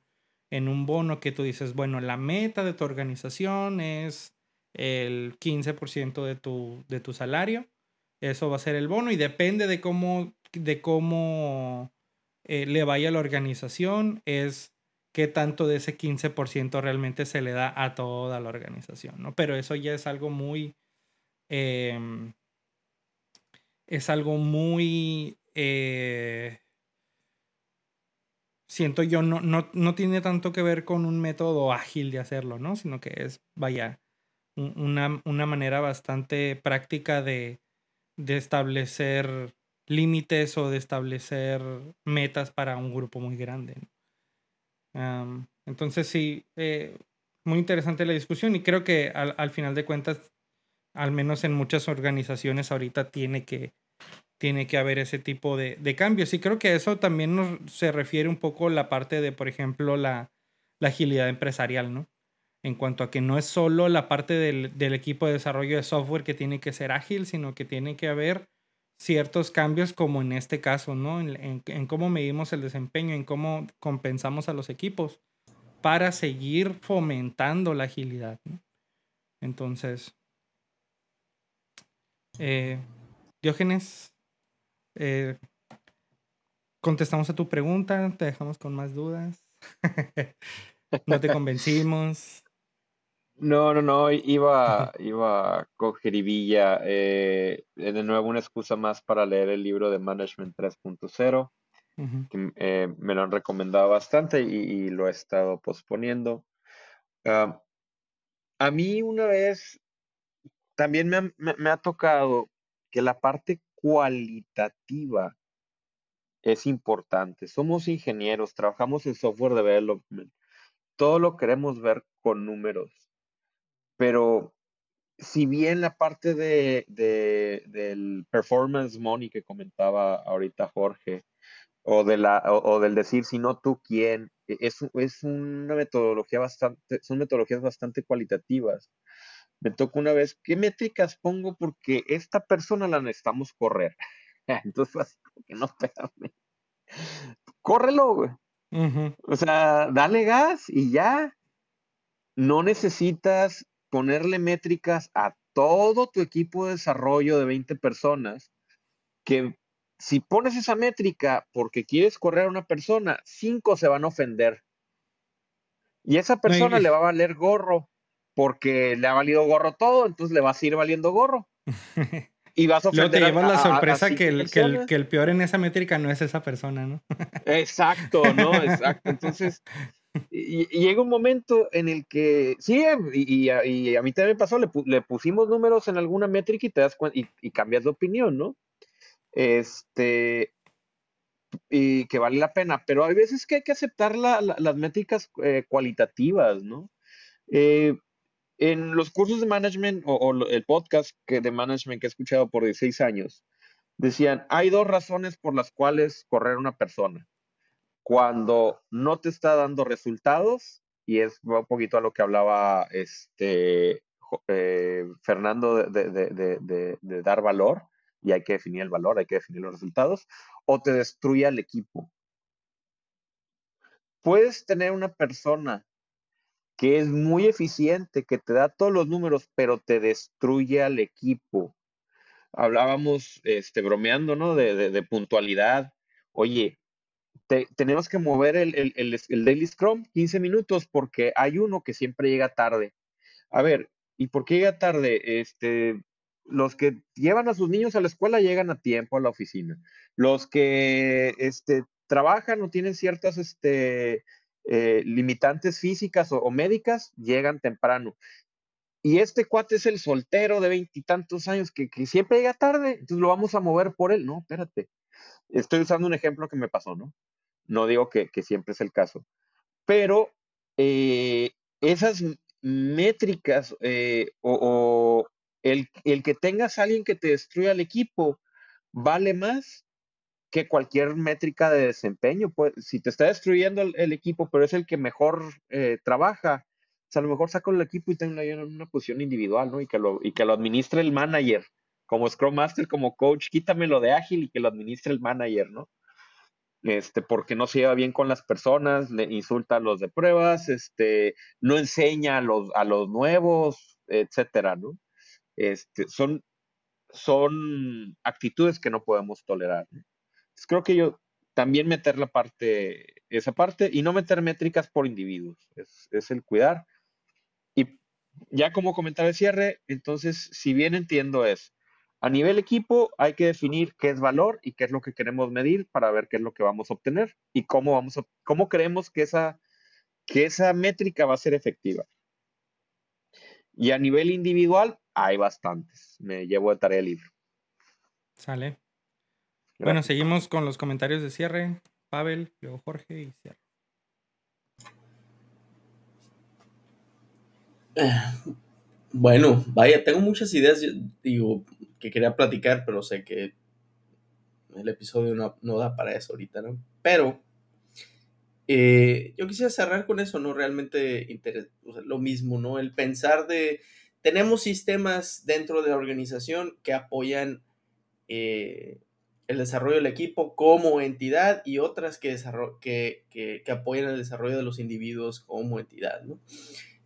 en un bono que tú dices, bueno, la meta de tu organización es el 15% de tu, de tu salario. Eso va a ser el bono y depende de cómo, de cómo eh, le vaya a la organización, es qué tanto de ese 15% realmente se le da a toda la organización, ¿no? Pero eso ya es algo muy... Em, es algo muy... Eh, siento yo, no, no, no, tiene tanto que ver con un método ágil de hacerlo, ¿no? Sino que es, vaya, una, una manera bastante práctica de, de establecer límites o de establecer metas para un grupo muy grande. entonces sí, eh, muy interesante la discusión y creo que al, al, final de cuentas, al menos en muchas organizaciones ahorita tiene que tiene que haber ese tipo de, cambios. Y creo que eso también nos, se refiere un poco la parte de, por ejemplo, la, agilidad empresarial, ¿no? En cuanto a que no es solo la parte del, equipo de desarrollo de software que tiene que ser ágil, sino que tiene que haber ciertos cambios como en este caso, ¿no? En, cómo medimos el desempeño, en cómo compensamos a los equipos para seguir fomentando la agilidad. Entonces, eh, Diógenes, eh, contestamos a tu pregunta, te dejamos con más dudas. no te convencimos. No, no, no, iba, iba con jeribilla. Eh, de nuevo, una excusa más para leer el libro de Management 3.0, que eh, me lo han recomendado bastante y, lo he estado posponiendo. A mí una vez también me me ha tocado que la parte cualitativa es importante. Somos ingenieros, trabajamos en software development. Todo lo queremos ver con números. Pero si bien la parte de, del performance money que comentaba ahorita Jorge, o, de la, o, del decir si no tú quién, e, es, es una metodología bastante, son metodologías bastante cualitativas. Me tocó una vez, ¿qué métricas pongo? Porque esta persona la necesitamos correr. Entonces, así como que no, espérame. Córrelo, güey. O sea, dale gas y ya. No necesitas ponerle métricas a todo tu equipo de desarrollo de 20 personas que si pones esa métrica porque quieres correr a una persona, cinco se van a ofender. Y esa persona le va a valer gorro porque le ha valido gorro todo, entonces le va a seguir valiendo gorro. Y vas a ofender te llevas la sorpresa que, el, que, el, que, el, peor en esa métrica no es esa persona, ¿no? Exacto, ¿no? Exacto. Entonces, y, llega un momento en el que, sí, y, a mí también pasó, le, le, pusimos números en alguna métrica y te das cuenta, y, cambias de opinión, ¿no? Este, y que vale la pena, pero hay veces que hay que aceptar las métricas eh, cualitativas, ¿no? Eh, en los cursos de management o, el podcast que de management que he escuchado por 16 años, decían, hay dos razones por las cuales correr una persona. Cuando no te está dando resultados, y es un poquito a lo que hablaba este, eh, Fernando de, de dar valor, y hay que definir el valor, hay que definir los resultados, o te destruye al equipo. Puedes tener una persona que es muy eficiente, que te da todos los números, pero te destruye al equipo. Hablábamos, este, bromeando, ¿no? De, puntualidad. Oye, tenemos que mover el, el, Daily Scrum 15 minutos porque hay uno que siempre llega tarde. A ver, ¿y por qué llega tarde? Este, los que llevan a sus niños a la escuela llegan a tiempo a la oficina. Los que este, trabajan o tienen ciertas este, eh, limitantes físicas o, médicas llegan temprano. Y este cuate es el soltero de veintitantos años que, siempre llega tarde, entonces lo vamos a mover por él. No, espérate. Estoy usando un ejemplo que me pasó, ¿no? No digo que, siempre es el caso. Pero eh, esas métricas eh, o, el, el, que tengas alguien que te destruya el equipo vale más que cualquier métrica de desempeño. Pues, si te está destruyendo el, equipo, pero es el que mejor eh, trabaja, a lo mejor saco el equipo y tengo en una posición individual, ¿no? Y que, lo, administre el manager, como Scrum Master, como coach, quítamelo de ágil y que lo administre el manager, ¿no? Este, porque no se lleva bien con las personas, le insulta a los de pruebas, este, no enseña a los, a los nuevos, etcétera, ¿no? Este, son, son actitudes que no podemos tolerar. ¿no? Creo que yo también meter la parte, esa parte, y no meter métricas por individuos, es, el cuidar. Y ya como comentario de cierre, entonces, si bien entiendo es, a nivel equipo hay que definir qué es valor y qué es lo que queremos medir para ver qué es lo que vamos a obtener y cómo vamos a, cómo creemos que esa, que esa métrica va a ser efectiva. Y a nivel individual hay bastantes. Me llevo de tarea libre. Sale. Bueno, seguimos con los comentarios de cierre. Pavel, luego Jorge y cierre. Bueno, vaya, tengo muchas ideas, digo, que quería platicar, pero sé que el episodio no, da para eso ahorita, ¿no? Pero eh, yo quisiera cerrar con eso, ¿no? Realmente lo mismo, ¿no? El pensar de, tenemos sistemas dentro de la organización que apoyan eh, el desarrollo del equipo como entidad y otras que, que, que, apoyan el desarrollo de los individuos como entidad, ¿no?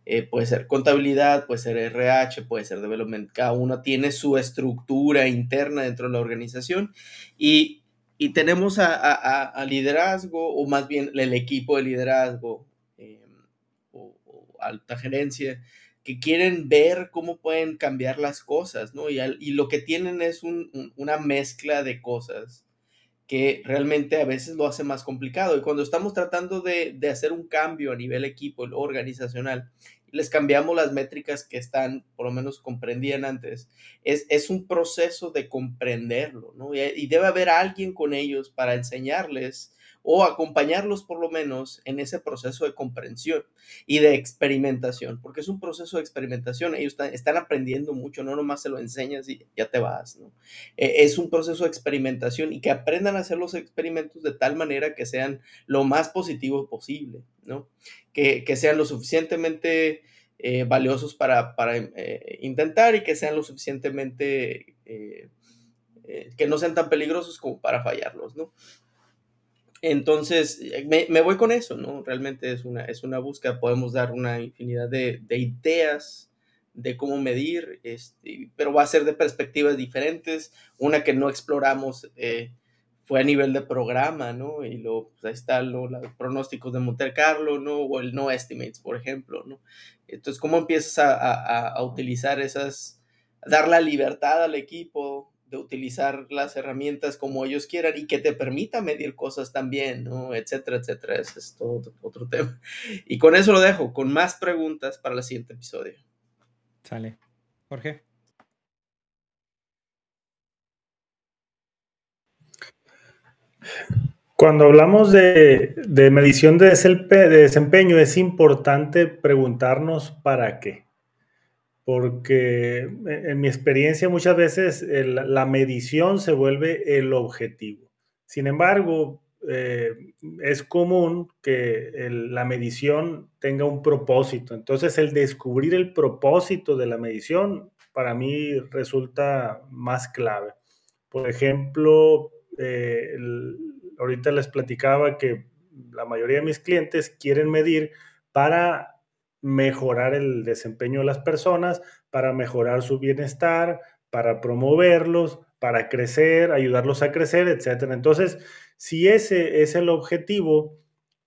Eh, puede ser contabilidad, puede ser RH, puede ser development. Cada uno tiene su estructura interna dentro de la organización y, y tenemos a, liderazgo, o más bien el equipo de liderazgo eh, o, alta gerencia, que quieren ver cómo pueden cambiar las cosas, ¿no? Y, y lo que tienen es una mezcla de cosas que realmente a veces lo hace más complicado. Y cuando estamos tratando de, de hacer un cambio a nivel equipo organizacional, les cambiamos las métricas que están, por lo menos comprendían antes. Es, es un proceso de comprenderlo, ¿no? Y, debe haber alguien con ellos para enseñarles o acompañarlos por lo menos en ese proceso de comprensión y de experimentación, porque es un proceso de experimentación, ellos están, aprendiendo mucho, no nomás se lo enseñas y ya te vas, ¿no? E, es un proceso de experimentación y que aprendan a hacer los experimentos de tal manera que sean lo más positivos posible. Que, sean lo suficientemente eh, valiosos para, para eh, intentar y que sean lo suficientemente... Eh, que no sean tan peligrosos como para fallarlos, ¿no? Entonces, eh, me, voy con eso, ¿no? Realmente es una, es una búsqueda, podemos dar una infinidad de, ideas de cómo medir, este, pero va a ser de perspectivas diferentes. Una que no exploramos eh, fue a nivel de programa, ¿no? Y luego, pues ahí están los pronósticos de Monte Carlo, ¿no? O el no estimates, por ejemplo, ¿no? Entonces, ¿cómo empiezas a, a, a utilizar esas, dar la libertad al equipo, de utilizar las herramientas como ellos quieran y que te permita medir cosas también, ¿no? Etcétera, etcétera. Ese es todo otro tema. Y con eso lo dejo, con más preguntas para el siguiente episodio. Sale. Jorge. Cuando hablamos de, de medición de desempeño, es importante preguntarnos para qué porque en mi experiencia muchas veces la medición se vuelve el objetivo. Sin embargo, eh, es común que la medición tenga un propósito. Entonces, el descubrir el propósito de la medición para mí resulta más clave. Por ejemplo, eh, ahorita les platicaba que la mayoría de mis clientes quieren medir para mejorar el desempeño de las personas, para mejorar su bienestar, para promoverlos, para crecer, ayudarlos a crecer, etc. Entonces, si ese es el objetivo,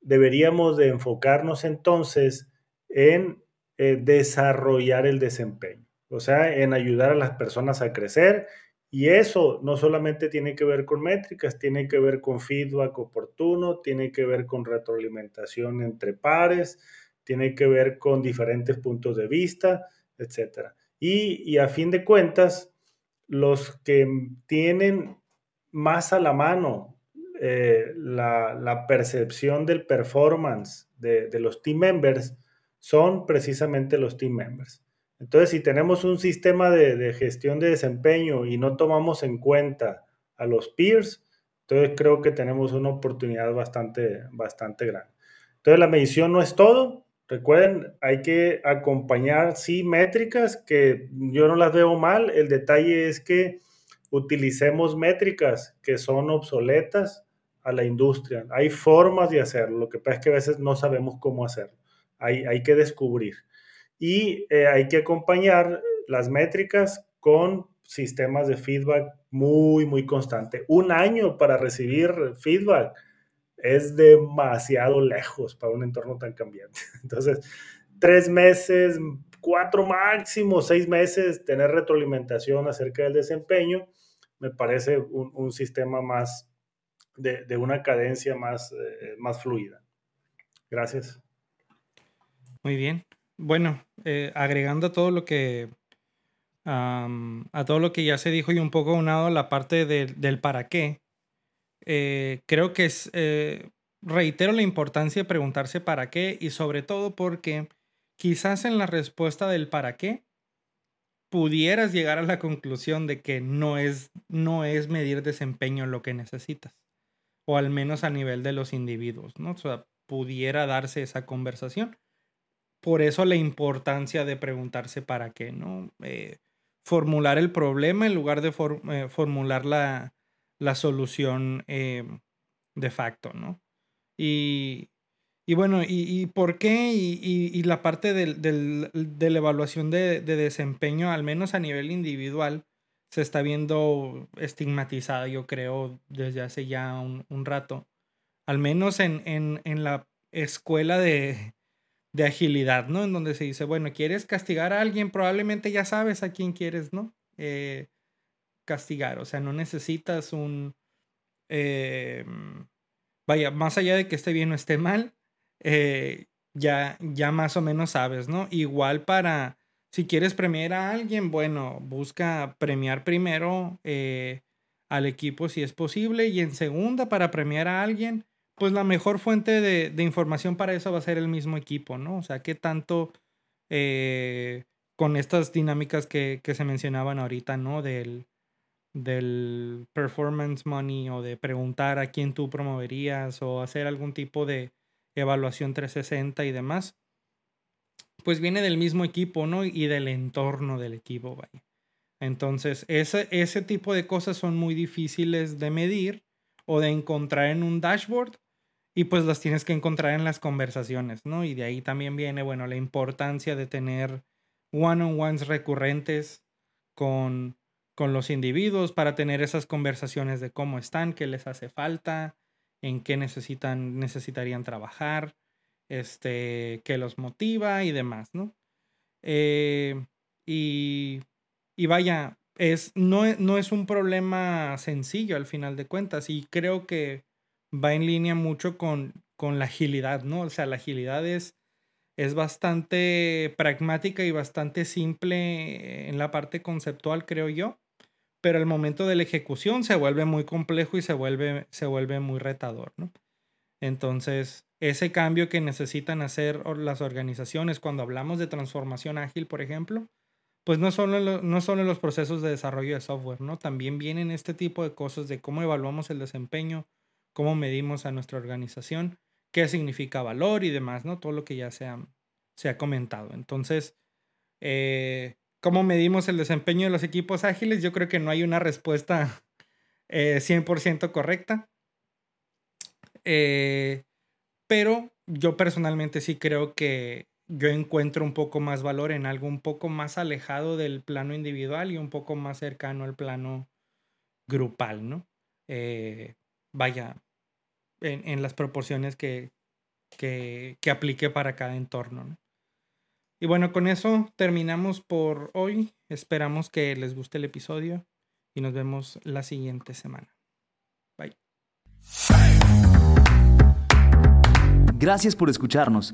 deberíamos de enfocarnos entonces en eh, desarrollar el desempeño, o sea, en ayudar a las personas a crecer. Y eso no solamente tiene que ver con métricas, tiene que ver con feedback oportuno, tiene que ver con retroalimentación entre pares, tiene que ver con diferentes puntos de vista, etc. Y, a fin de cuentas, los que tienen más a la mano eh, la, percepción del performance de, los team members son precisamente los team members. Entonces, si tenemos un sistema de, de, gestión de desempeño y no tomamos en cuenta a los peers, entonces creo que tenemos una oportunidad bastante, bastante grande. Entonces, la medición no es todo, Recuerden, hay que acompañar, sí, métricas que yo no las veo mal. El detalle es que utilicemos métricas que son obsoletas a la industria. Hay formas de hacerlo, lo que pasa es que a veces no sabemos cómo hacerlo. Hay, hay que descubrir. Y eh, hay que acompañar las métricas con sistemas de feedback muy, muy constante. Un año para recibir feedback es demasiado lejos para un entorno tan cambiante. Entonces, tres meses, cuatro máximo, seis meses, tener retroalimentación acerca del desempeño, me parece un, sistema más de, una cadencia más, eh, más fluida. Gracias. Muy bien. Bueno, eh, agregando todo lo que a todo lo que ya se dijo y un poco unado a la parte del para qué, eh, creo que es, eh, reitero la importancia de preguntarse para qué y sobre todo porque quizás en la respuesta del para qué pudieras llegar a la conclusión de que no es, no es medir desempeño lo que necesitas, o al menos a nivel de los individuos, ¿no? O sea, pudiera darse esa conversación. Por eso la importancia de preguntarse para qué, ¿no? Eh, formular el problema en lugar de formular la, la solución eh, de facto, ¿no? Y, bueno, y, por qué? Y, la parte de la evaluación de, desempeño, al menos a nivel individual, se está viendo estigmatizada, yo creo, desde hace ya un, rato. Al menos en, en, la escuela de, de, agilidad, ¿no? En donde se dice, bueno, quieres castigar a alguien, probablemente ya sabes a quién quieres, ¿no? Eh, castigar. O sea, no necesitas un, eh, vaya, más allá de que esté bien o esté mal, eh, ya, ya más o menos sabes, ¿no? Igual para, si quieres premiar a alguien, bueno, busca premiar primero eh, al equipo si es posible y en segunda para premiar a alguien, pues la mejor fuente de, información para eso va a ser el mismo equipo, ¿no? O sea, qué tanto eh, con estas dinámicas que, que, se mencionaban ahorita, ¿no? Del, del performance money o de preguntar a quién tú promoverías o hacer algún tipo de evaluación 360 y demás, pues viene del mismo equipo, ¿no? Y del entorno del equipo, vaya. Entonces, ese, ese tipo de cosas son muy difíciles de medir o de encontrar en un dashboard y pues las tienes que encontrar en las conversaciones, ¿no? Y de ahí también viene, bueno, la importancia de tener one-on-ones recurrentes con, con los individuos para tener esas conversaciones de cómo están, qué les hace falta, en qué necesitan, necesitarían trabajar, este, qué los motiva y demás, ¿no? Eh, y, y, vaya, es, no, no es un problema sencillo al final de cuentas y creo que va en línea mucho con, con la agilidad, ¿no? O sea, la agilidad es, es bastante pragmática y bastante simple en la parte conceptual, creo yo, pero el momento de la ejecución se vuelve muy complejo y se vuelve, se vuelve muy retador, ¿no? Entonces, ese cambio que necesitan hacer las organizaciones cuando hablamos de transformación ágil, por ejemplo, pues no solo, no solo los procesos de desarrollo de software, ¿no? También vienen este tipo de cosas de cómo evaluamos el desempeño, cómo medimos a nuestra organización, qué significa valor y demás, ¿no? Todo lo que ya se ha, se ha comentado. Entonces, eh, ¿cómo medimos el desempeño de los equipos ágiles? Yo creo que no hay una respuesta 100% eh, correcta. Eh, pero yo personalmente sí creo que yo encuentro un poco más valor en algo un poco más alejado del plano individual y un poco más cercano al plano grupal, ¿no? vaya, en, las proporciones que, que, aplique para cada entorno. Y bueno, con eso terminamos por hoy. Esperamos que les guste el episodio y nos vemos la siguiente semana. Bye. Gracias por escucharnos.